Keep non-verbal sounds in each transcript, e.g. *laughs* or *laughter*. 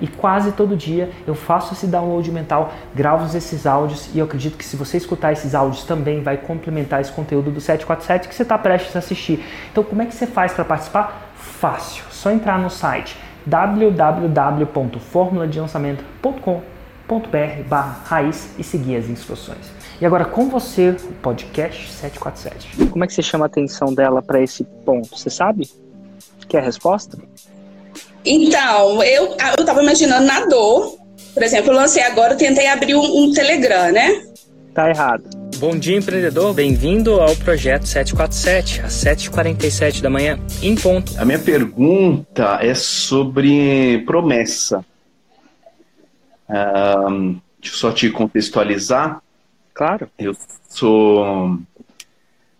E quase todo dia eu faço esse download mental, gravo esses áudios e eu acredito que se você escutar esses áudios também vai complementar esse conteúdo do 747 que você está prestes a assistir. Então, como é que você faz para participar? Fácil, só entrar no site www.formuladelançamento.com.br barra raiz e seguir as instruções. E agora com você, o podcast 747. Como é que você chama a atenção dela para esse ponto? Você sabe? Quer a resposta? Então, eu, eu tava imaginando na dor. Por exemplo, eu lancei agora, eu tentei abrir um, um Telegram, né? Tá errado. Bom dia, empreendedor. Bem-vindo ao projeto 747, às 7h47 da manhã, em ponto. A minha pergunta é sobre promessa. Um, deixa eu só te contextualizar. Claro. Eu sou,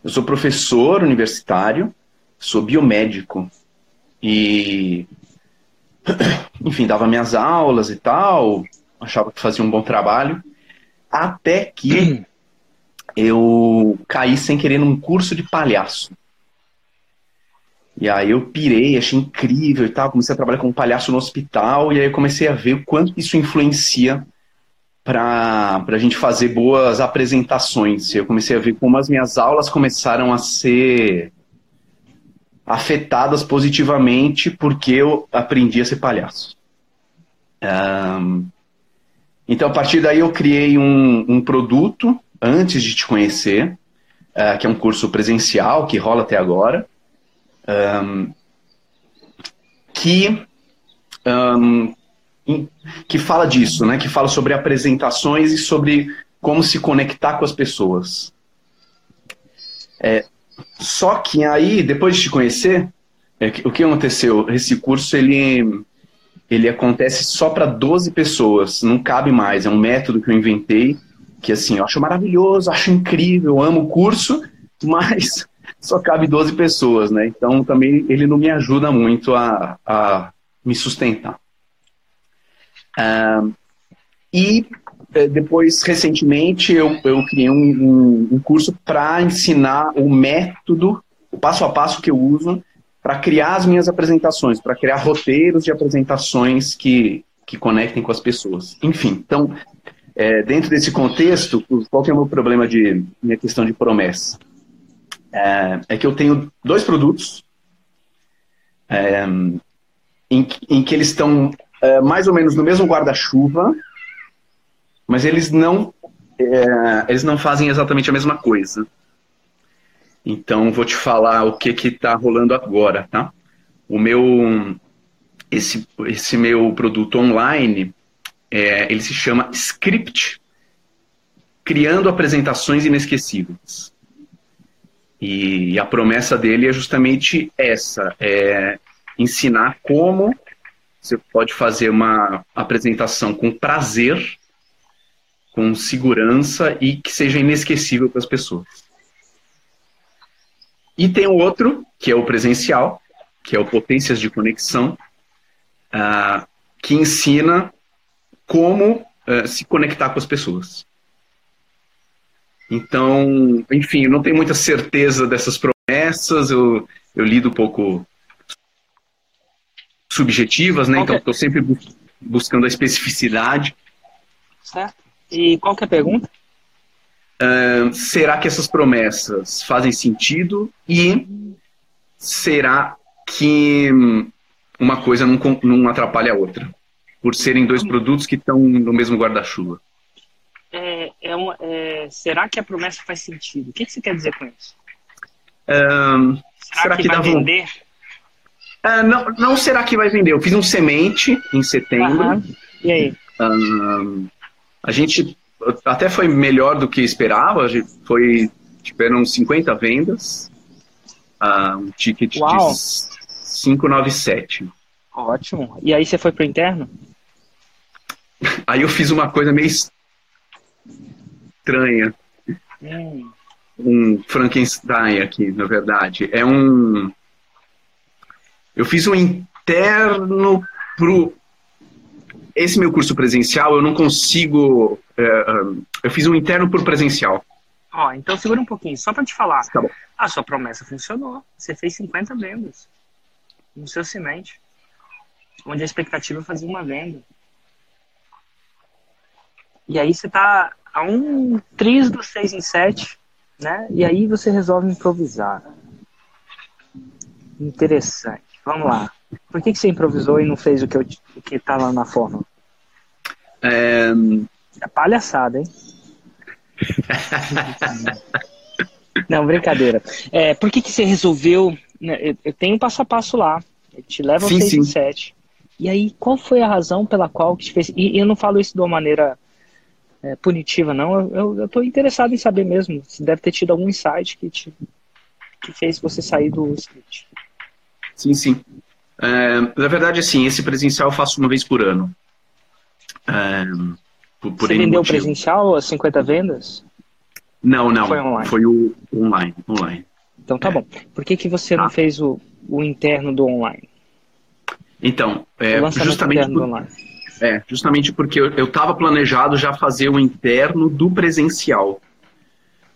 eu sou professor universitário, sou biomédico e, *coughs* enfim, dava minhas aulas e tal, achava que fazia um bom trabalho, até que *coughs* eu caí sem querer num curso de palhaço. E aí eu pirei, achei incrível e tal, comecei a trabalhar como palhaço no hospital, e aí eu comecei a ver o quanto isso influencia para a gente fazer boas apresentações. Eu comecei a ver como as minhas aulas começaram a ser afetadas positivamente porque eu aprendi a ser palhaço. Um, então, a partir daí, eu criei um, um produto antes de te conhecer, uh, que é um curso presencial que rola até agora, um, que que fala disso, né? Que fala sobre apresentações e sobre como se conectar com as pessoas. É, só que aí, depois de te conhecer, é, o que aconteceu? Esse curso ele ele acontece só para 12 pessoas, não cabe mais. É um método que eu inventei que assim, eu acho maravilhoso, acho incrível, amo o curso, *laughs* mas só cabe 12 pessoas, né? Então também ele não me ajuda muito a, a me sustentar. E depois, recentemente, eu, eu criei um, um, um curso para ensinar o método, o passo a passo que eu uso para criar as minhas apresentações, para criar roteiros de apresentações que, que conectem com as pessoas. Enfim, então, é, dentro desse contexto, qual que é o meu problema de minha questão de promessa? É, é que eu tenho dois produtos é, em, em que eles estão é, mais ou menos no mesmo guarda-chuva, mas eles não é, eles não fazem exatamente a mesma coisa. Então vou te falar o que que está rolando agora, tá? O meu esse esse meu produto online é, ele se chama Script, criando apresentações inesquecíveis. E a promessa dele é justamente essa, é ensinar como você pode fazer uma apresentação com prazer, com segurança e que seja inesquecível para as pessoas. E tem o outro, que é o presencial, que é o Potências de Conexão, uh, que ensina como uh, se conectar com as pessoas. Então, enfim, eu não tenho muita certeza dessas promessas, eu, eu lido um pouco subjetivas, né? Então estou sempre buscando a especificidade. Certo. E qual que é a pergunta? Uh, será que essas promessas fazem sentido e será que uma coisa não, não atrapalha a outra? Por serem dois produtos que estão no mesmo guarda-chuva. É, é uma, é, será que a promessa faz sentido? O que, que você quer dizer com isso? Uh, será, será, que, que vai vender? Uh, não, não será que vai vender. Eu fiz um semente em setembro. Uhum. E aí? Uh, a gente até foi melhor do que esperava. A gente foi, tiveram 50 vendas. Uh, um ticket Uau. de 597. Ótimo. E aí você foi pro interno? *laughs* Aí eu fiz uma coisa meio estranha. Hum. Um Frankenstein aqui, na verdade. É um. Eu fiz um interno pro. Esse meu curso presencial, eu não consigo. é, é, eu fiz um interno por presencial. Ó, então segura um pouquinho, só pra te falar. Tá bom. A sua promessa funcionou. Você fez 50 vendas no seu semente. Onde a expectativa é fazer uma venda. E aí você tá a um triz do 6 em 7, né? E aí você resolve improvisar. Interessante. Vamos lá. Por que, que você improvisou e não fez o que, eu, o que tá lá na fórmula? É, É palhaçada, hein? *laughs* Não, brincadeira. É, por que, que você resolveu. né, Eu, eu tenho um passo a passo lá. Ele te leva ao Sim, 6 sim. em 7. E aí, qual foi a razão pela qual que te fez. E, e eu não falo isso de uma maneira é, punitiva, não. Eu, eu, eu tô interessado em saber mesmo. Se deve ter tido algum insight que, te, que fez você sair do script. Sim, sim. É, na verdade, assim, esse presencial eu faço uma vez por ano. É, por, por você vendeu motivo. presencial as 50 vendas? Não, não. Foi online? Foi o online. online. Então tá É. bom. Por que, que você não Tá. fez o, o interno do online? Então, é, justamente, por- online. é, justamente porque eu estava planejado já fazer o interno do presencial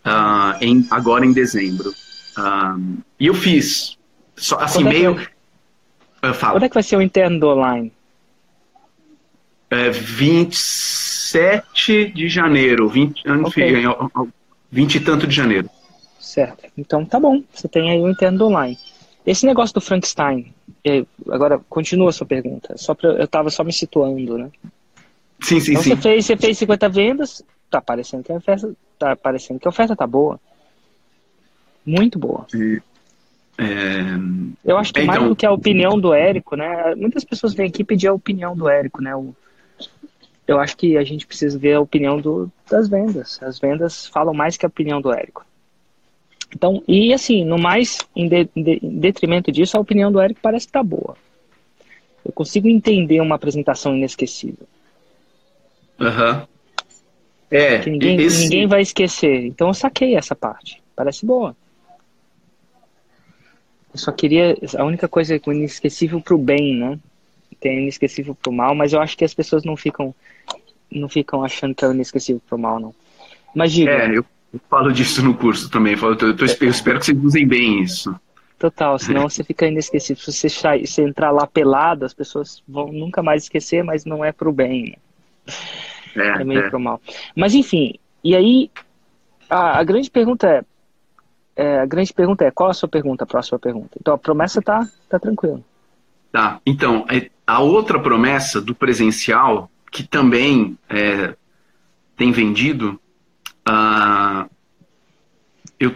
ah, em, agora em dezembro. Ah, e eu fiz. Só, assim, Quando é meio. vai- Eu falo. Quando é que vai ser o interno do online? É 27 de janeiro. 20, Ok. enfim, 20 e tanto de janeiro. Certo. Então tá bom. Você tem aí o interno do online. Esse negócio do Frankenstein, é, agora continua a sua pergunta. Só pra, eu tava só me situando, né? Sim, sim, Então sim. você fez, você fez 50 vendas, tá parecendo que a oferta tá parecendo que a oferta tá boa. Muito boa. É, Eu acho que mais Então- do que a opinião do Érico, né? Muitas pessoas vêm aqui pedir a opinião do Érico, né? O, eu acho que a gente precisa ver a opinião do, das vendas. As vendas falam mais que a opinião do Érico. Então, e assim, no mais, em, de- em detrimento disso, a opinião do Érico parece estar boa. Eu consigo entender uma apresentação inesquecível. aham. É, Que ninguém, esse- ninguém vai esquecer. Então eu saquei essa parte. Parece boa. Eu só queria. A única coisa é que o inesquecível pro bem, né? Tem inesquecível pro mal, mas eu acho que as pessoas não ficam. Não ficam achando que é o inesquecível pro mal, não. Mas diga, É, eu, eu falo disso no curso também. Eu, falo, eu, tô- eu espero que vocês usem bem isso. total, senão você fica inesquecível. Se você, sair, se entrar lá pelado, as pessoas vão nunca mais esquecer, mas não é pro bem. Né? É, É meio é. pro mal. Mas enfim, e aí a, a grande pergunta é, é, a grande pergunta é qual a sua pergunta, a próxima pergunta. Então a promessa tá tá tranquila. Tá, então, é- a outra promessa do presencial, que também é, tem vendido, ah, eu,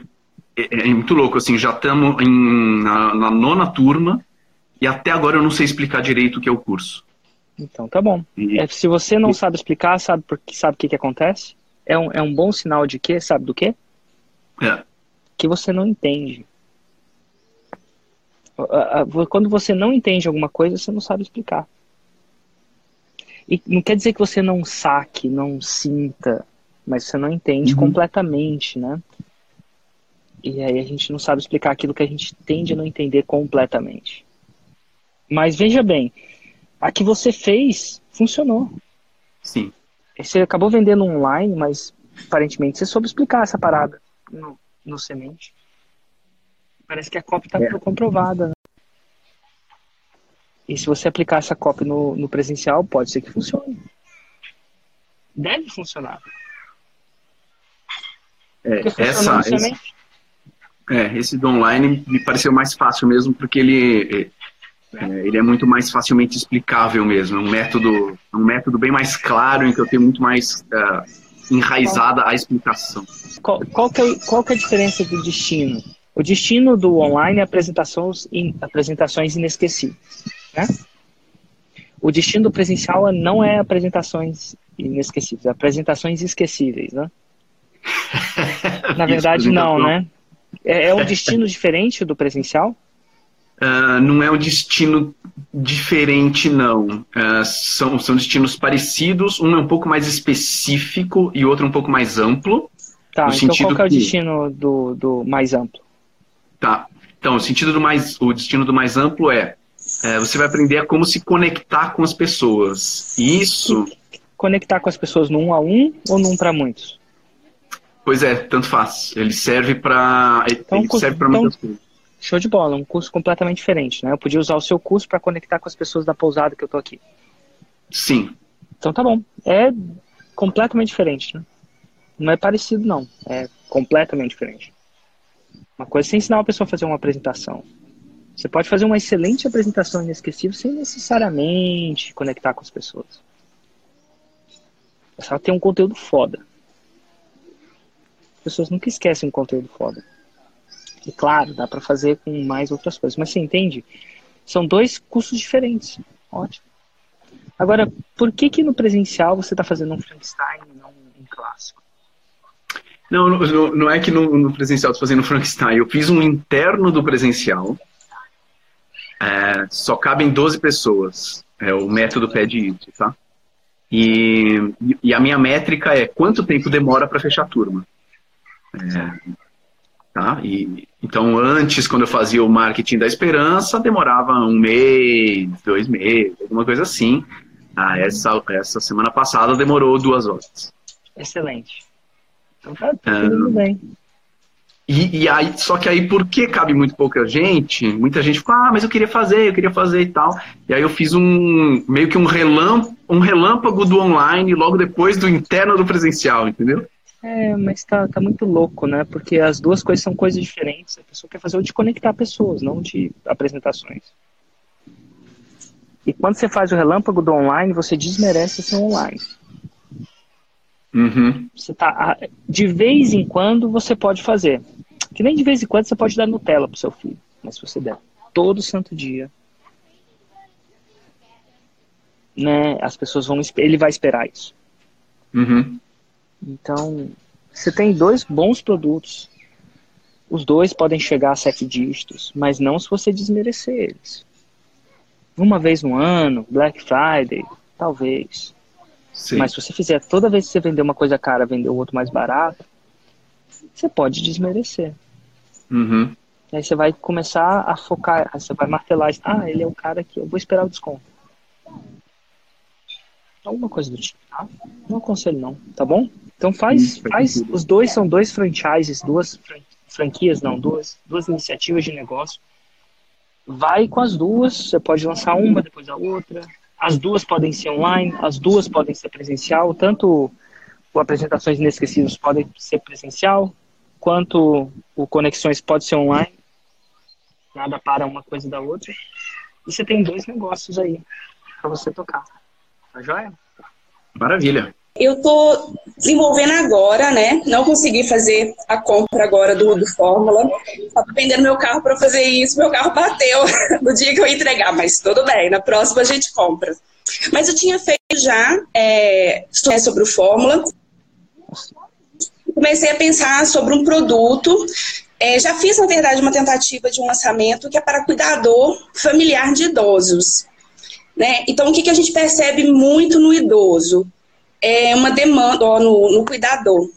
é, é muito louco, assim, já estamos na, na nona turma e até agora eu não sei explicar direito o que é o curso. Então tá bom. E- É, se você não sabe explicar, sabe que sabe o que que acontece? É um, é um bom sinal de quê? Sabe do quê? é, Que você não entende. Quando você não entende alguma coisa, você não sabe explicar. E não quer dizer que você não saque, não sinta, mas você não entende Uhum. completamente, né? E aí a gente não sabe explicar aquilo que a gente tende a não entender completamente. Mas veja bem, a que você fez funcionou. sim. Você acabou vendendo online, mas aparentemente você soube explicar essa parada no, no semente. Parece que a copy está É. comprovada. Né? E se você aplicar essa copy no, no presencial, pode ser que funcione. Deve funcionar. É, essa, esse, é, esse do online me pareceu mais fácil mesmo, porque ele, é, ele é muito mais facilmente explicável mesmo. É um método, é um método bem mais claro, em que eu tenho muito mais ah, enraizada a explicação. Qual, qual, que é, qual que é a diferença do destino? O destino do online é apresentações, in- apresentações inesquecíveis. Né? O destino do presencial não é apresentações inesquecíveis, é apresentações esquecíveis. Né? *laughs* Na verdade, não, né? É, é um destino diferente do presencial? Uh, não é um destino diferente, não. Uh, são, são destinos parecidos, um é um pouco mais específico e outro um pouco mais amplo. Tá, então qual é o destino do, do mais amplo? Tá, então o sentido do mais, o destino do mais amplo é, é você vai aprender a como se conectar com as pessoas. Isso... Conectar com as pessoas num a um ou num para muitos? Pois é, tanto faz. Ele serve para então, ele serve para então, muitas coisas. Show de bola, um curso completamente diferente, né? Eu podia usar o seu curso para conectar com as pessoas da pousada que eu tô aqui. Sim. Então tá bom. É completamente diferente, né? Não é parecido não, é completamente diferente. Uma coisa é você ensinar uma pessoa a fazer uma apresentação. Você pode fazer uma excelente apresentação inesquecível sem necessariamente conectar com as pessoas. É só ter um conteúdo foda pessoas nunca esquecem um conteúdo foda. E claro, dá para fazer com mais outras coisas. Mas você entende? São dois cursos diferentes. Ótimo. Agora, por que que no presencial você está fazendo um Frankenstein e não um clássico? Não, não, não é que no, no presencial estou fazendo Frankenstein. Eu fiz um interno do presencial. É, só cabem 12 pessoas. É o método pede isso, tá? E, e a minha métrica é quanto tempo demora para fechar a turma. É, tá? E, então, antes, quando eu fazia o marketing da esperança, demorava um mês, dois meses, alguma coisa assim. Ah, essa, essa semana passada demorou duas horas. Excelente. Então tá, tá tudo bem. E, e, aí, só que aí, porque cabe muito pouca gente, muita gente ficou, ah, mas eu queria fazer, eu queria fazer e tal. E aí eu fiz um meio que um relâmpago, um relâmpago do online logo depois do interno do presencial, entendeu? É, mas tá, tá muito louco, né? Porque as duas coisas são coisas diferentes. A pessoa quer fazer o de conectar pessoas, não de apresentações. E quando você faz o relâmpago do online, você desmerece ser online. Uhum. Você tá, de vez em quando você pode fazer. Que nem de vez em quando você pode dar Nutella pro seu filho. Mas se você der todo santo dia, né, as pessoas vão, ele vai esperar isso. Uhum. Então, você tem dois bons produtos. Os dois podem chegar a sete dígitos, mas não se você desmerecer eles. Uma vez no ano, Black Friday, talvez. Sim. Mas se você fizer toda vez que você vender uma coisa cara, vender o outro mais barato, você pode desmerecer. Uhum. Aí você vai começar a focar, você vai martelar, ah, ele é o cara que eu vou esperar o desconto. Alguma coisa do tipo, tá? Não aconselho não, tá bom? Então faz, faz os dois são dois franchises, duas franquias, não, duas, duas iniciativas de negócio. Vai com as duas, você pode lançar uma depois a outra. As duas podem ser online, as duas podem ser presencial, tanto o apresentações inesquecíveis podem ser presencial, quanto o conexões pode ser online. Nada para uma coisa da outra. E você tem dois negócios aí para você tocar. Tá joia? Maravilha. Eu estou desenvolvendo agora, né? Não consegui fazer a compra agora do, do Fórmula. Estava vendendo meu carro para fazer isso. Meu carro bateu *laughs* no dia que eu entregar, mas tudo bem. Na próxima a gente compra. Mas eu tinha feito já é, sobre o Fórmula. Comecei a pensar sobre um produto. É, já fiz, na verdade, uma tentativa de um lançamento que é para cuidador familiar de idosos. Né? Então, o que, que a gente percebe muito no idoso? É uma demanda ó, no, no cuidador,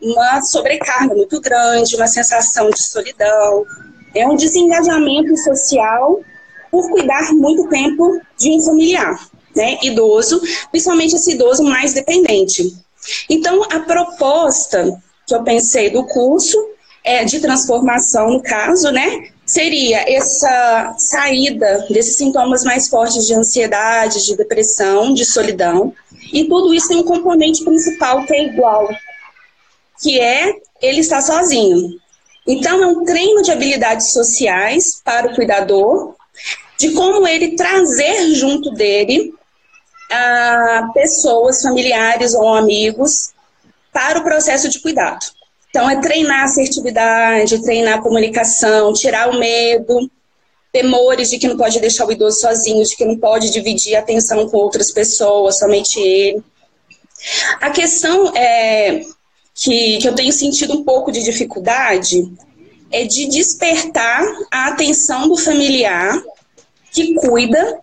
uma sobrecarga muito grande, uma sensação de solidão, é um desengajamento social por cuidar muito tempo de um familiar, né, idoso, principalmente esse idoso mais dependente. Então, a proposta que eu pensei do curso é de transformação, no caso, né, seria essa saída desses sintomas mais fortes de ansiedade, de depressão, de solidão, e tudo isso tem um componente principal que é igual, que é ele estar sozinho. Então, é um treino de habilidades sociais para o cuidador, de como ele trazer junto dele a pessoas, familiares ou amigos para o processo de cuidado. Então, é treinar a assertividade, treinar a comunicação, tirar o medo, temores de que não pode deixar o idoso sozinho, de que não pode dividir a atenção com outras pessoas, somente ele. A questão é que, que eu tenho sentido um pouco de dificuldade é de despertar a atenção do familiar que cuida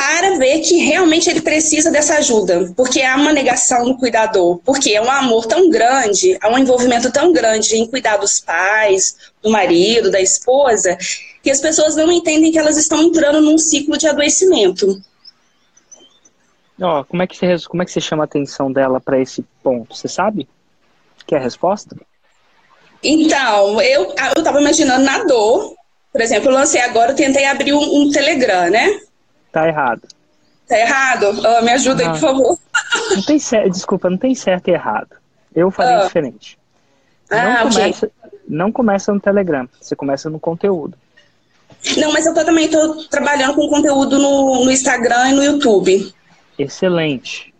para ver que realmente ele precisa dessa ajuda, porque há uma negação no cuidador, porque é um amor tão grande, há um envolvimento tão grande em cuidar dos pais, do marido, da esposa, que as pessoas não entendem que elas estão entrando num ciclo de adoecimento. Oh, como é que você como é que você chama a atenção dela para esse ponto? Você sabe? Quer a resposta? Então, eu eu estava imaginando na dor. Por exemplo, eu lancei agora, eu tentei abrir um, um Telegram, né? Tá errado. Tá errado? Oh, me ajuda ah. aí, por favor. Não tem certo, desculpa, não tem certo e errado. Eu faria ah. diferente. Ah, não, começa, okay. não começa no Telegram, você começa no conteúdo. Não, mas eu tô, também estou trabalhando com conteúdo no, no Instagram e no YouTube. Excelente.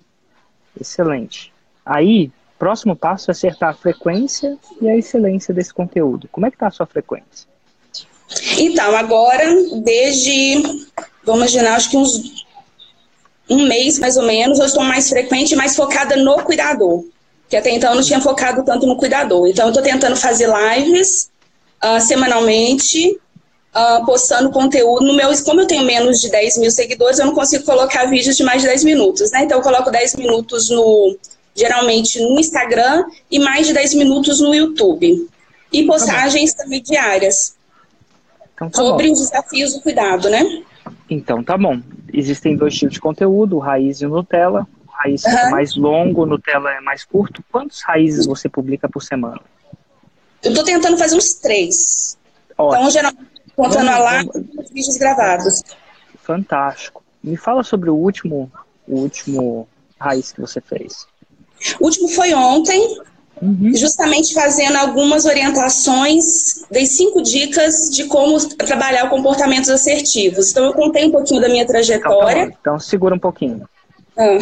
Excelente. Aí, próximo passo é acertar a frequência e a excelência desse conteúdo. Como é que tá a sua frequência? Então, agora, desde vamos imaginar, acho que uns um mês mais ou menos, eu estou mais frequente, mais focada no cuidador. Que até então eu não tinha focado tanto no cuidador. Então eu estou tentando fazer lives uh, semanalmente, uh, postando conteúdo no meu. Como eu tenho menos de 10 mil seguidores, eu não consigo colocar vídeos de mais de 10 minutos, né? Então eu coloco 10 minutos no. Geralmente no Instagram e mais de 10 minutos no YouTube. E tá postagens tá também diárias. Então, tá sobre bom. os desafios do cuidado, né? Então, tá bom. Existem dois tipos de conteúdo, o raiz e o Nutella. O raiz uhum. é mais longo, o Nutella é mais curto. Quantos raízes você publica por semana? Eu tô tentando fazer uns três. Ótimo. Então, geralmente, contando vamos, a lá, os vídeos gravados. Fantástico. Me fala sobre o último, o último raiz que você fez. O último foi ontem, Uhum. Justamente fazendo algumas orientações, dei cinco dicas de como trabalhar comportamentos assertivos. Então, eu contei um pouquinho da minha trajetória. Então, então segura um pouquinho. Ah.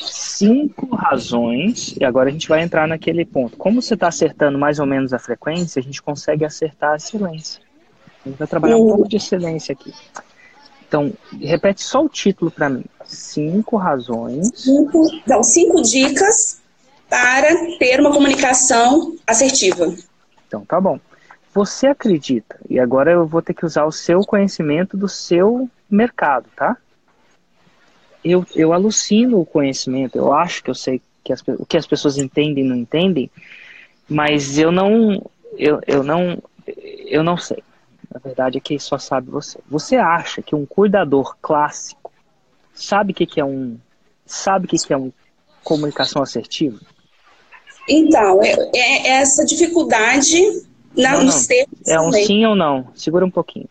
Cinco razões, e agora a gente vai entrar naquele ponto. Como você está acertando mais ou menos a frequência, a gente consegue acertar a excelência. A gente vai trabalhar uhum. um pouco de excelência aqui. Então, repete só o título para mim. Cinco razões. Cinco, então, cinco dicas para ter uma comunicação assertiva. Então, tá bom. Você acredita, e agora eu vou ter que usar o seu conhecimento do seu mercado, tá? Eu, eu alucino o conhecimento, eu acho que eu sei que as, o que as pessoas entendem e não entendem, mas eu não, eu, eu não, eu não sei. Na verdade é que só sabe você. Você acha que um cuidador clássico sabe o que, que é um, sabe o que, que é um comunicação assertiva? Então, é, é essa dificuldade na, não, nos termos. É um também. sim ou não? Segura um pouquinho.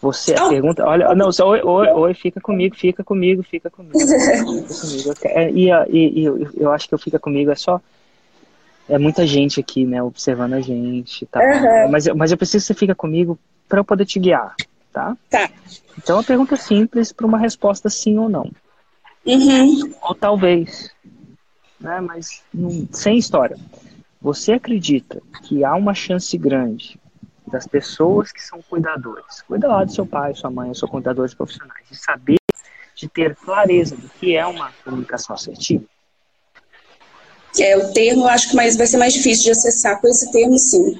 Você oh. pergunta, olha, não, só oi, oi, oi, fica comigo, fica comigo, fica comigo. *laughs* fica comigo. É, e, e, e eu, acho que eu fica comigo é só é muita gente aqui, né, observando a gente, tá? Uhum. Mas, mas eu preciso que você fica comigo para eu poder te guiar, tá? Tá. Então, uma pergunta simples para uma resposta sim ou não. Uhum. Ou talvez né? mas não, sem história. Você acredita que há uma chance grande das pessoas que são cuidadores, cuida lá do seu pai, sua mãe, são cuidadores profissionais, de saber, de ter clareza do que é uma comunicação assertiva? É, o termo acho que mais, vai ser mais difícil de acessar com esse termo, sim.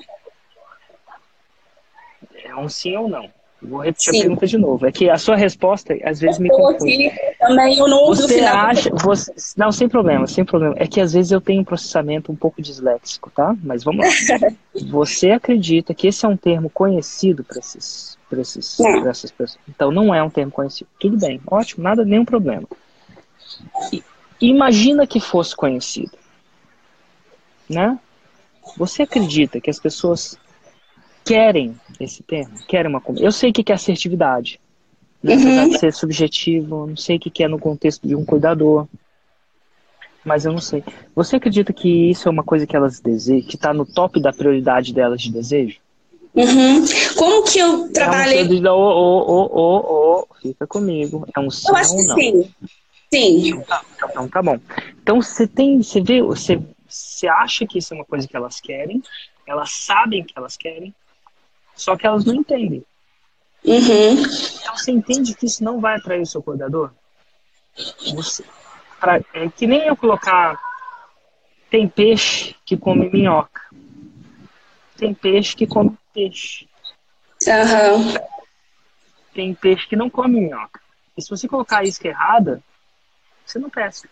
É um sim ou não? Vou repetir Sim. a pergunta de novo. É que a sua resposta às vezes eu me confunde. Aqui, também eu não uso você final. acha, você, não, sem problema, sem problema. É que às vezes eu tenho um processamento um pouco disléxico, tá? Mas vamos lá. *laughs* você acredita que esse é um termo conhecido para esses, pra esses, pra essas pessoas? Então não é um termo conhecido. Tudo bem, ótimo, nada, nenhum problema. E, imagina que fosse conhecido, né? Você acredita que as pessoas querem esse termo, querem uma Eu sei o que é assertividade. Né? Apesar de ser subjetivo, não sei o que é no contexto de um cuidador. Mas eu não sei. Você acredita que isso é uma coisa que elas desejam, que está no top da prioridade delas de desejo? Uhum. Como que eu trabalhei. É um oh, oh, oh, oh, fica comigo. É um sim eu acho ou não? Sim. Sim. Então tá, então tá bom. Então você tem, você vê, você, você acha que isso é uma coisa que elas querem, elas sabem que elas querem, só que elas não entendem. Uhum. Então você entende que isso não vai atrair o seu cuidador? Você, pra, é que nem eu colocar. Tem peixe que come minhoca. tem peixe que come peixe. Aham. Tem peixe que não come minhoca. E se você colocar a isca errada, você não pesca.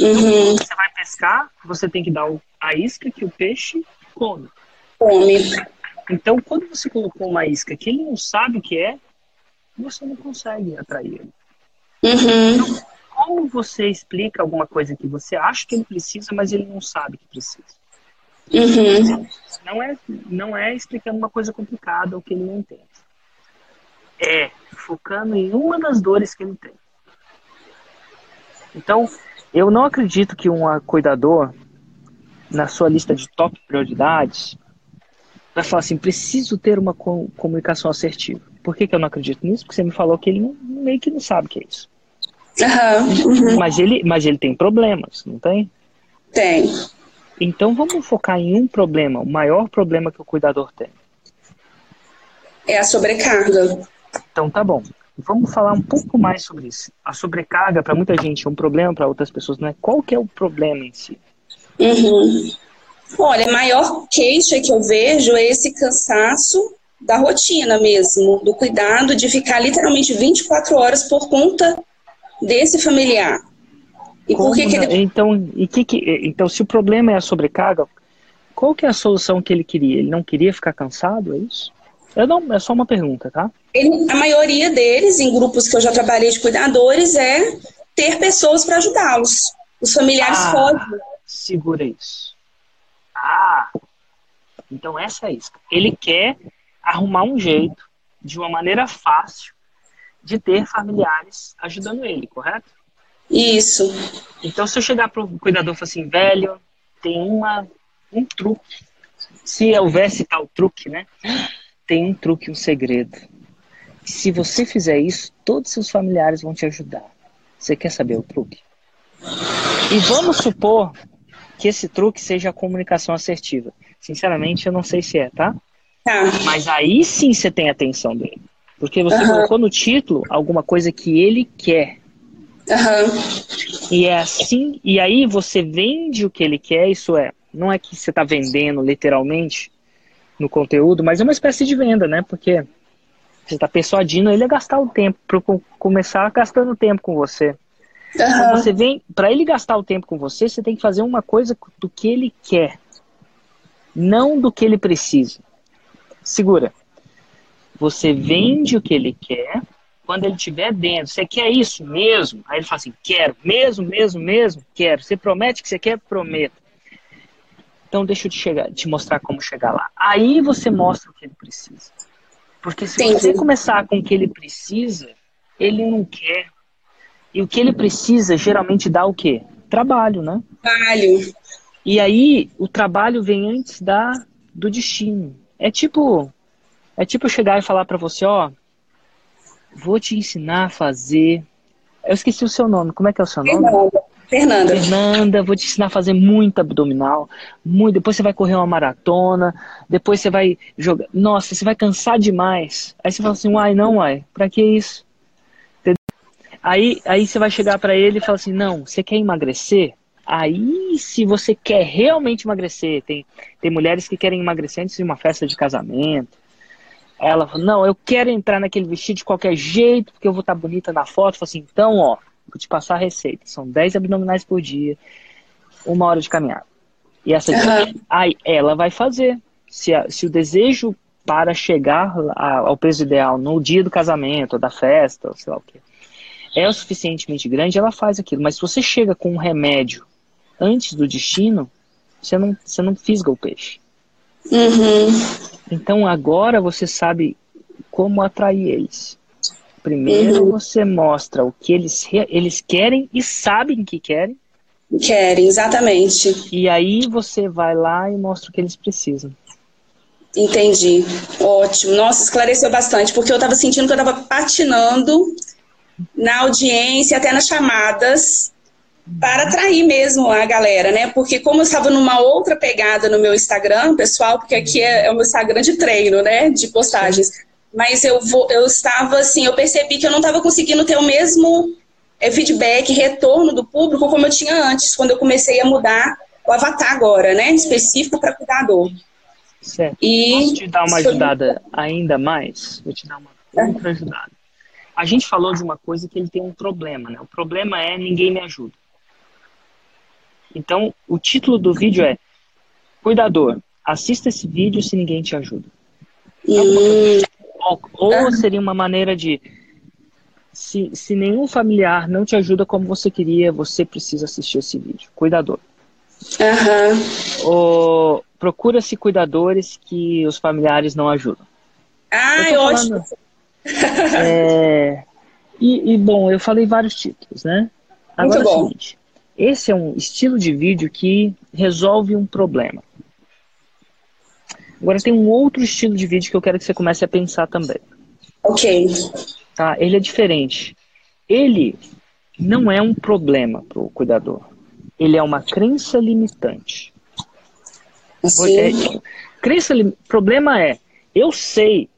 Uhum. Você vai pescar, você tem que dar a isca que o peixe come. Come. Então, quando você colocou uma isca que ele não sabe o que é, você não consegue atrair ele. Uhum. Como você explica alguma coisa que você acha que ele precisa, mas ele não sabe que precisa? Uhum. Não é, não é explicando uma coisa complicada ou que ele não entende. É focando em uma das dores que ele tem. Então, eu não acredito que um cuidador, na sua lista de top prioridades, vai falar assim: preciso ter uma co- comunicação assertiva. Por que, que eu não acredito nisso? Porque você me falou que ele não- meio que não sabe o que é isso. Uhum. Mas ele, mas ele tem problemas, não tem? Tem. Então vamos focar em um problema, o maior problema que o cuidador tem. É a sobrecarga. Então tá bom. Vamos falar um pouco mais sobre isso. A sobrecarga para muita gente é um problema, para outras pessoas não é. Qual que é o problema em si? Uhum. Olha, a maior queixa que eu vejo é esse cansaço da rotina mesmo, do cuidado de ficar literalmente 24 horas por conta desse familiar. E Como por que, que ele. Então, e que que- então, se o problema é a sobrecarga, qual que é a solução que ele queria? Ele não queria ficar cansado, é isso? Eu não, é só uma pergunta, tá? ele- a maioria deles, em grupos que eu já trabalhei de cuidadores, é ter pessoas para ajudá-los. Os familiares Ah. fogem. Segura isso. Ah, então essa é isso. Ele quer arrumar um jeito, de uma maneira fácil, de ter familiares ajudando ele, correto? Isso. Então, se eu chegar pro cuidador e falar assim, velho, tem uma, um truque. Se houvesse tal truque, né? Tem um truque, um segredo. Se você fizer isso, todos seus familiares vão te ajudar. Você quer saber o truque? E vamos supor que esse truque seja a comunicação assertiva. Sinceramente, eu não sei se é, tá? Tá. Mas aí sim você tem a atenção dele. Porque você Aham. colocou no título alguma coisa que ele quer. Aham. E é assim, e aí você vende o que ele quer, isso é, não é que você está vendendo literalmente no conteúdo, mas é uma espécie de venda, né? Porque você está persuadindo ele a gastar o tempo, para começar gastando tempo com você. Aham. você vem, para ele gastar o tempo com você, você tem que fazer uma coisa do que ele quer, não do que ele precisa. Segura. Você vende o que ele quer. Quando ele estiver dentro, você quer isso mesmo? Aí ele fala assim: quero, mesmo, mesmo, mesmo, quero. Você promete que você quer? Prometo. Então deixa eu te, chegar, te mostrar como chegar lá. Aí você mostra o que ele precisa. Porque se Entendi. você começar com o que ele precisa, ele não quer. E o que ele precisa geralmente dá o quê? Trabalho, né? Trabalho. E aí o trabalho vem antes da do destino. É tipo é tipo eu chegar e falar pra você, ó, vou te ensinar a fazer. Eu esqueci o seu nome. Como é que é o seu nome? Fernanda. Fernanda. Fernanda, vou te ensinar a fazer muito abdominal, muito, depois você vai correr uma maratona, depois você vai jogar. Nossa, você vai cansar demais. Aí você fala assim, uai, não, uai, pra que isso? Aí, aí você vai chegar pra ele e fala assim, não, você quer emagrecer? Aí, se você quer realmente emagrecer, tem, tem mulheres que querem emagrecer antes de uma festa de casamento. Ela fala, não, eu quero entrar naquele vestido de qualquer jeito, porque eu vou estar bonita na foto. Fala assim, então, ó, vou te passar a receita. São 10 abdominais por dia, uma hora de caminhada. E essa Aham. aí ela vai fazer. Se, a- se o desejo para chegar a- ao peso ideal no dia do casamento, ou da festa, ou sei lá o que, é o suficientemente grande, ela faz aquilo. Mas se você chega com um remédio antes do destino, você não, você não fisga o peixe. Uhum. Então agora você sabe como atrair eles. Primeiro Uhum. você mostra o que eles, eles querem e sabem que querem, Querem, exatamente. e aí você vai lá e mostra o que eles precisam. Entendi. Ótimo. Nossa, esclareceu bastante, porque eu estava sentindo que eu estava patinando na audiência, até nas chamadas, para atrair mesmo a galera, né? Porque como eu estava numa outra pegada no meu Instagram, pessoal, porque aqui é, é o meu Instagram de treino, né? De postagens. Mas eu vou, eu estava assim, eu percebi que eu não estava conseguindo ter o mesmo é, feedback, retorno do público como eu tinha antes, quando eu comecei a mudar o avatar agora, né? Específico para cuidador. Certo. E Posso te dar uma ajudada ainda mais? Vou te dar uma outra ajudada. A gente falou de uma coisa que ele tem um problema, né? O problema é ninguém me ajuda. Então, o título do vídeo é Cuidador, assista esse vídeo se ninguém te ajuda. Hum. Ou, ou seria uma maneira de se, se nenhum familiar não te ajuda como você queria, você precisa assistir esse vídeo. Cuidador. Uhum. Ou procura-se cuidadores que os familiares não ajudam. Ah, eu ótimo. *laughs* É, e, e, bom, eu falei vários títulos, né? Agora Muito é o seguinte: esse é um estilo de vídeo que resolve um problema. Agora tem um outro estilo de vídeo que eu quero que você comece a pensar também. Ok. Tá? Ele é diferente. Ele não é um problema para o cuidador. Ele é uma crença limitante. Assim? É, crença, problema é, eu sei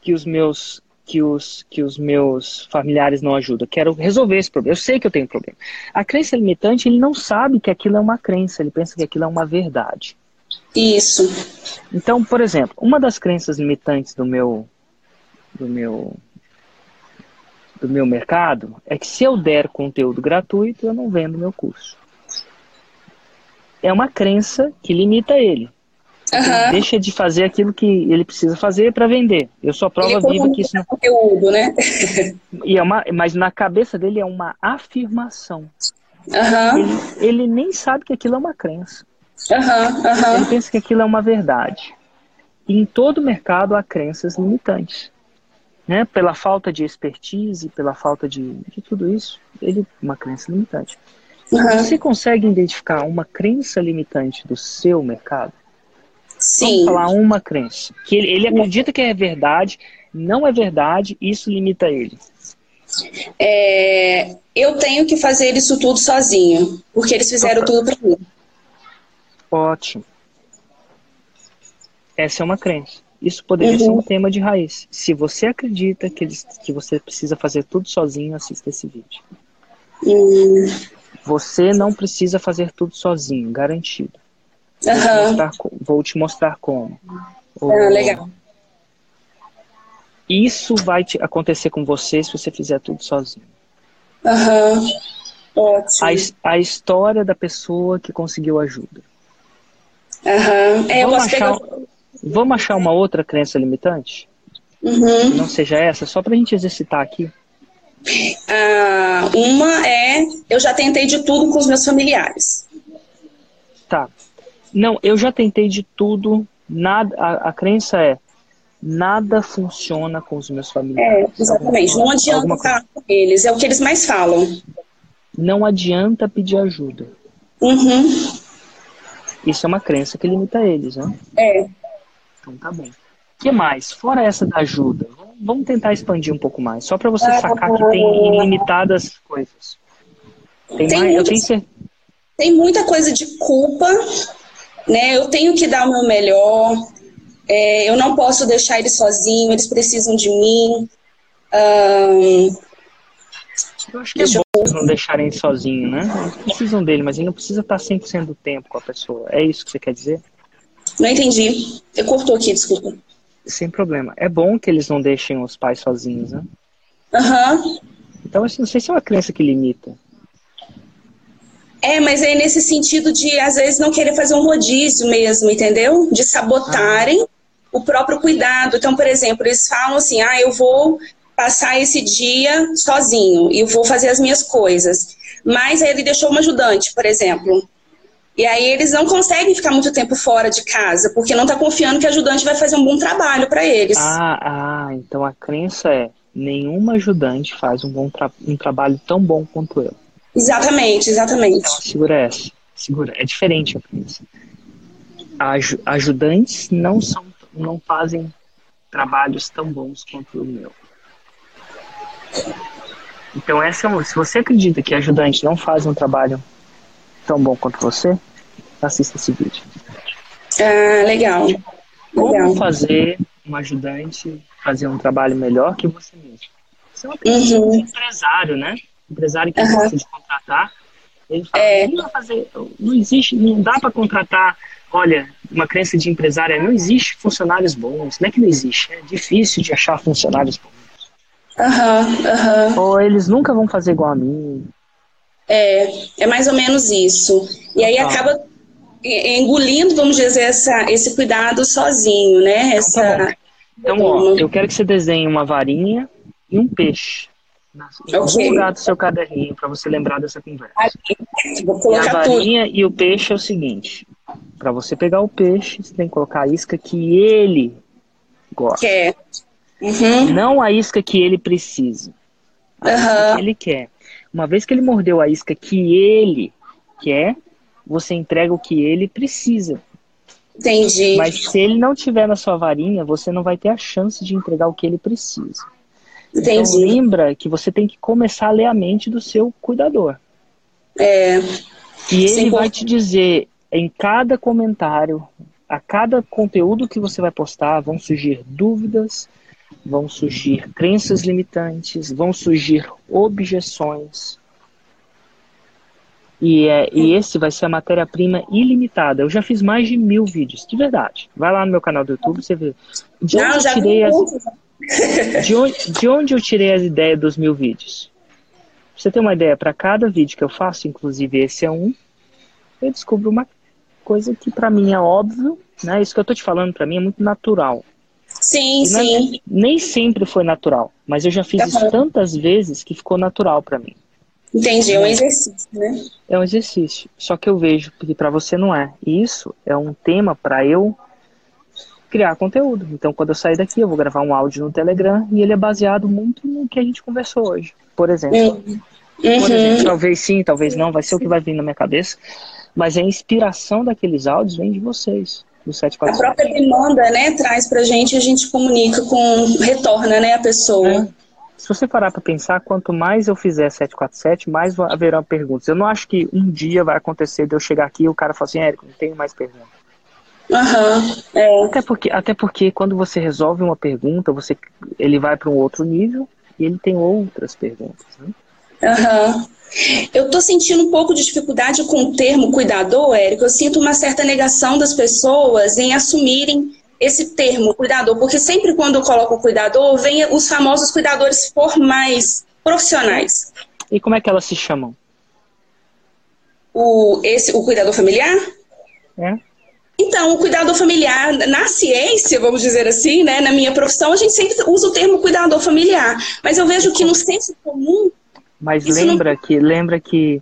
que os meus que os, que os meus familiares não ajudam. Quero resolver esse problema. Eu sei que eu tenho problema. A crença limitante, ele não sabe que aquilo é uma crença, ele pensa que aquilo é uma verdade. Isso. Então, por exemplo, uma das crenças limitantes do meu do meu do meu mercado é que se eu der conteúdo gratuito, eu não vendo meu curso. É uma crença que limita ele. Uhum. deixa de fazer aquilo que ele precisa fazer para vender. Eu sou a prova viva que isso não... conteúdo, né? e é uma, mas na cabeça dele é uma afirmação. Uhum. Ele, ele, nem sabe que aquilo é uma crença. Uhum. Ele pensa que aquilo é uma verdade. E em todo mercado há crenças limitantes. Né? Pela falta de expertise, pela falta de, de tudo isso, ele uma crença limitante. Você consegue identificar uma crença limitante do seu mercado? Sim. Vamos falar uma crença. Que ele, ele acredita que é verdade, não é verdade, isso limita ele. É, eu tenho que fazer isso tudo sozinho, porque eles fizeram tudo para mim. Ótimo. Essa é uma crença. Isso poderia uhum. ser um tema de raiz. Se você acredita que, eles, que você precisa fazer tudo sozinho, assista esse vídeo. Uhum. Você não precisa fazer tudo sozinho, garantido. Vou, uhum. te, mostrar, vou te mostrar como. Ah, legal. Isso vai te acontecer com você se você fizer tudo sozinho. Uhum. Ótimo. A, a história da pessoa que conseguiu ajuda. Uhum. É, vamos, achar, pegar... vamos achar uma outra crença limitante? Uhum. Não seja essa, só para a gente exercitar aqui. Ah, uma é, eu já tentei de tudo com os meus familiares. Tá. Não, eu já tentei de tudo. Nada. A, a crença é nada funciona com os meus familiares. É, exatamente. Não adianta falar com eles. É o que eles mais falam. Não adianta pedir ajuda. Uhum. Isso é uma crença que limita eles, né? É. Então tá bom. O que mais? Fora essa da ajuda, vamos tentar expandir um pouco mais, só para você ah, sacar que tem ilimitadas coisas. Tem, tem, mais, muito, eu tenho tem muita coisa de culpa né? Eu tenho que dar o meu melhor. É, eu não posso deixar eles sozinhos, eles precisam de mim. Um, eu acho que é bom eles não deixarem sozinho, né? Eles precisam dele, mas ele não precisa estar 100% do tempo com a pessoa. É isso que você quer dizer? Não entendi. Eu cortou aqui, desculpa. Sem problema. É bom que eles não deixem os pais sozinhos, né? Aham. Uhum. Então, assim, não sei se é uma crença que limita. É, mas é nesse sentido de, às vezes, não querer fazer um rodízio mesmo, entendeu? De sabotarem ah. o próprio cuidado. Então, por exemplo, eles falam assim: ah, eu vou passar esse dia sozinho e vou fazer as minhas coisas. Mas aí ele deixou uma ajudante, por exemplo. E aí eles não conseguem ficar muito tempo fora de casa, porque não está confiando que a ajudante vai fazer um bom trabalho para eles. Ah, ah, então a crença é nenhuma ajudante faz um bom tra um trabalho tão bom quanto eu. Exatamente, exatamente. Então, segura essa. Segura. É diferente a crença. Aj ajudantes não são, não fazem trabalhos tão bons quanto o meu. Então essa é se você acredita que ajudantes não fazem um trabalho tão bom quanto você, assista esse vídeo. Ah, legal. Como legal. fazer um ajudante fazer um trabalho melhor que você mesmo? Você é uma uhum. empresário, né? Empresário que uhum. gosta de contratar, ele fala, é. não, fazer, não existe, não dá para contratar olha, uma crença de empresária, não existe funcionários bons. Não é que não existe, é difícil de achar funcionários bons. Aham, aham. Ou eles nunca vão fazer igual a mim. É, é mais ou menos isso. E aí Total. acaba engolindo, vamos dizer, essa, esse cuidado sozinho, né? Essa, tá bom. Então, ó, eu quero que você desenhe uma varinha e um peixe. Em algum Ok. lugar do seu caderninho para você lembrar dessa conversa. E a colocar tudo. varinha e o peixe é o seguinte: para você pegar o peixe, você tem que colocar a isca que ele gosta, Que é. Uhum, não a isca que ele precisa. A isca que ele quer. Uma vez que ele mordeu a isca que ele quer, você entrega o que ele precisa. entendi. Mas se ele não tiver na sua varinha, você não vai ter a chance de entregar o que ele precisa. Então entendi. lembra que você tem que começar a ler a mente do seu cuidador. É, E ele vai te dizer em cada comentário, a cada conteúdo que você vai postar, vão surgir dúvidas, vão surgir crenças limitantes, vão surgir objeções. E, é, e esse vai ser a matéria-prima ilimitada. Eu já fiz mais de mil vídeos, de verdade. Vai lá no meu canal do YouTube, você vê. De onde, não, eu já tirei as, muito. De, onde, de onde eu tirei as ideias dos mil vídeos? Pra você ter uma ideia, para cada vídeo que eu faço, inclusive esse é um, eu descubro uma coisa que para mim é óbvio, né? Isso que eu tô te falando para mim é muito natural. Sim, E é- sim. Nem sempre foi natural, mas eu já fiz isso Aham. tantas vezes que ficou natural para mim. Entendi. É um exercício, né? É um exercício. Só que eu vejo que para você não é. E isso é um tema para eu criar conteúdo. Então, quando eu sair daqui, eu vou gravar um áudio no Telegram e ele é baseado muito no que a gente conversou hoje. Por exemplo. Uhum. Por exemplo, Uhum. talvez sim, talvez não, vai ser o que vai vir na minha cabeça. Mas a inspiração daqueles áudios vem de vocês, do A 747. própria demanda, né, traz pra gente e a gente comunica com, retorna, né, a pessoa. É. Se você parar para pensar, quanto mais eu fizer 747, mais haverão perguntas. Eu não acho que um dia vai acontecer de eu chegar aqui e o cara falar assim, Érico, não tenho mais perguntas. Aham, é. Até porque, até porque quando você resolve uma pergunta, você, ele vai para um outro nível e ele tem outras perguntas. Né? Aham. Eu tô sentindo um pouco de dificuldade com o termo cuidador, Érico. Eu sinto uma certa negação das pessoas em assumirem esse termo cuidador, porque sempre quando eu coloco cuidador, vem os famosos cuidadores formais, profissionais. E como é que elas se chamam? O, esse, o cuidador familiar? É? Então, o cuidador familiar, na ciência, vamos dizer assim, né, na minha profissão, a gente sempre usa o termo cuidador familiar. Mas eu vejo que no senso comum, Mas Isso não- lembra que lembra que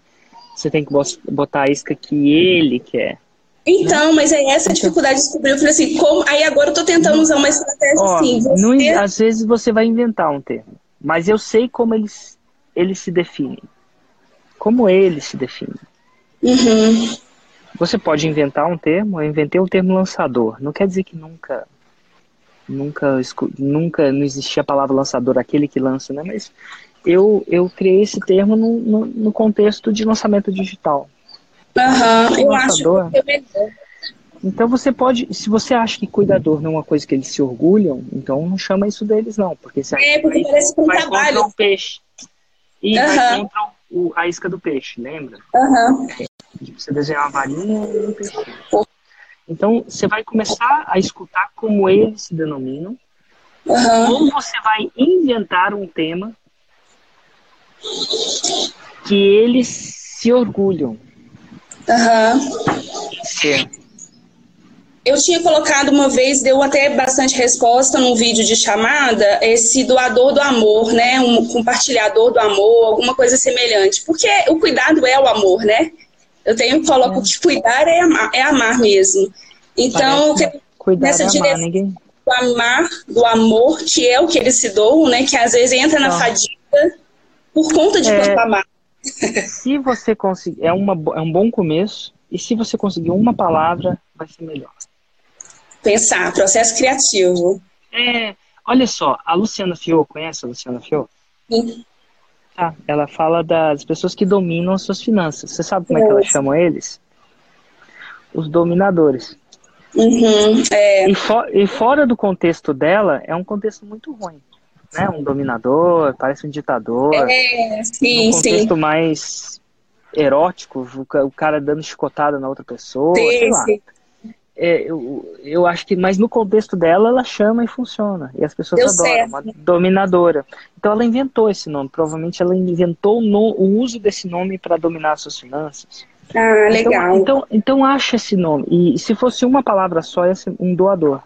você tem que botar a isca que ele quer. então, mas é essa a dificuldade de descobrir. Eu falei assim, como. Aí agora eu tô tentando usar uma estratégia Ó, assim. não- Você... às vezes você vai inventar um termo, mas eu sei como eles, eles se definem. Como eles se definem. Uhum. Você pode inventar um termo, eu inventei o termo lançador. Não quer dizer que nunca nunca nunca não existia a palavra lançador, aquele que lança, né? Mas eu, eu criei esse termo no, no, no contexto de lançamento digital. Aham, eu acho Lançador. que é melhor. Então você pode, se você acha que cuidador não é uma coisa que eles se orgulham, então não chama isso deles não, porque você É, porque parece um vai trabalho. o peixe e vai Aham. contra o, a isca do peixe, lembra? Você desenhar uma varinha e um peixe. Então você vai começar a escutar como eles se denominam, Aham. ou você vai inventar um tema que eles se orgulham ser. Eu tinha colocado uma vez, deu até bastante resposta num vídeo de chamada, esse doador do amor, né? Um compartilhador do amor, alguma coisa semelhante. Porque o cuidado é o amor, né? Eu tenho coloco que cuidar é amar, é amar mesmo. Então, Parece- Cuidar nessa é amar, direção- ninguém. o amar do amor, que é o que eles se doam, né? Que às vezes entra na Não. fadiga por conta de É. amar. Se você conseguir, é, uma, é um bom começo, e se você conseguir uma palavra, vai ser melhor. Pensar, processo criativo. É, olha só, a Luciana Fio, conhece a Luciana Fio? Sim. Tá, ela fala das pessoas que dominam as suas finanças. Você sabe como é que ela Conheço. chama eles? Os dominadores. Uhum, é, E, fo- e fora do contexto dela, é um contexto muito ruim. Né? Um dominador, parece um ditador. é, sim, um sim. contexto mais erótico, o ca- o cara dando chicotada na outra pessoa, sei Sim, lá. sim. É, eu, eu acho que, mas no contexto dela, ela chama e funciona. E as pessoas Deu adoram, certo. uma dominadora. Então ela inventou esse nome. Provavelmente ela inventou no, o uso desse nome para dominar suas finanças. Ah, legal. Então, então, então acha esse nome. E se fosse uma palavra só, ia ser um doador.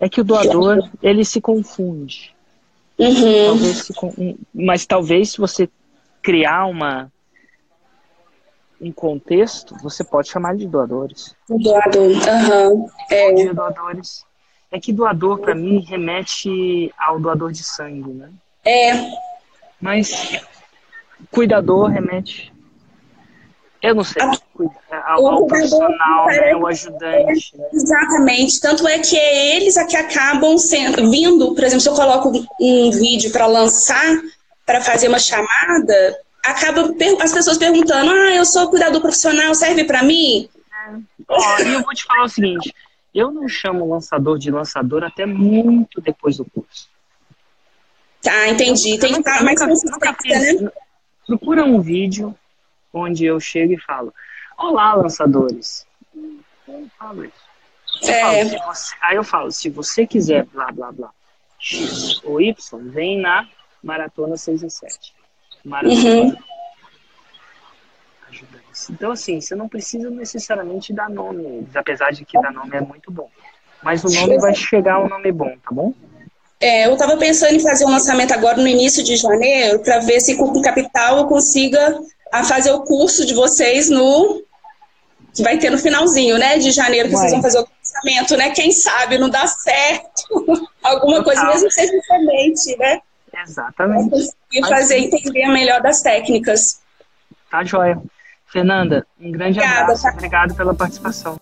É que o doador, *laughs* ele se confunde. Uhum. Talvez se mas talvez se você criar uma um contexto, você pode chamar de doadores. Doador. Aham. É. de doadores. É que doador, para mim, remete ao doador de sangue, né? É. Mas cuidador remete. Eu não sei. A- cuida- Ao, o ao cuidador profissional, né? O ajudante. né? Exatamente. Tanto é que é eles a que acabam sendo vindo, por exemplo, se eu coloco um vídeo para lançar, para fazer uma chamada, acaba as pessoas perguntando: "Ah, eu sou cuidador profissional, serve para mim?" Ó, e eu vou te falar o seguinte: eu não chamo lançador de lançador até muito depois do curso. Tá, entendi. Tem que estar mais consistência, né? Procura um vídeo onde eu chego e falo: Olá, lançadores. Eu falo isso. Eu É. falo, você- aí eu falo: se você quiser, blá, blá, blá, X ou Y, vem na Maratona 6 e 7. Maratona. Uhum. Ajudantes. Então, assim, você não precisa necessariamente dar nome apesar de que dar nome é muito bom. Mas o nome vai chegar um nome bom, tá bom? É, eu estava pensando em fazer um lançamento agora no início de janeiro para ver se com capital eu consiga a fazer o curso de vocês no que vai ter no finalzinho, né, de janeiro que Vai. vocês vão fazer o lançamento, né? Quem sabe não dá certo *laughs* alguma coisa Total. mesmo que seja diferente, né? Exatamente. Vai fazer sim. entender melhor das técnicas. Tá joia. Fernanda, um grande Obrigada, abraço. tá? Obrigado pela participação.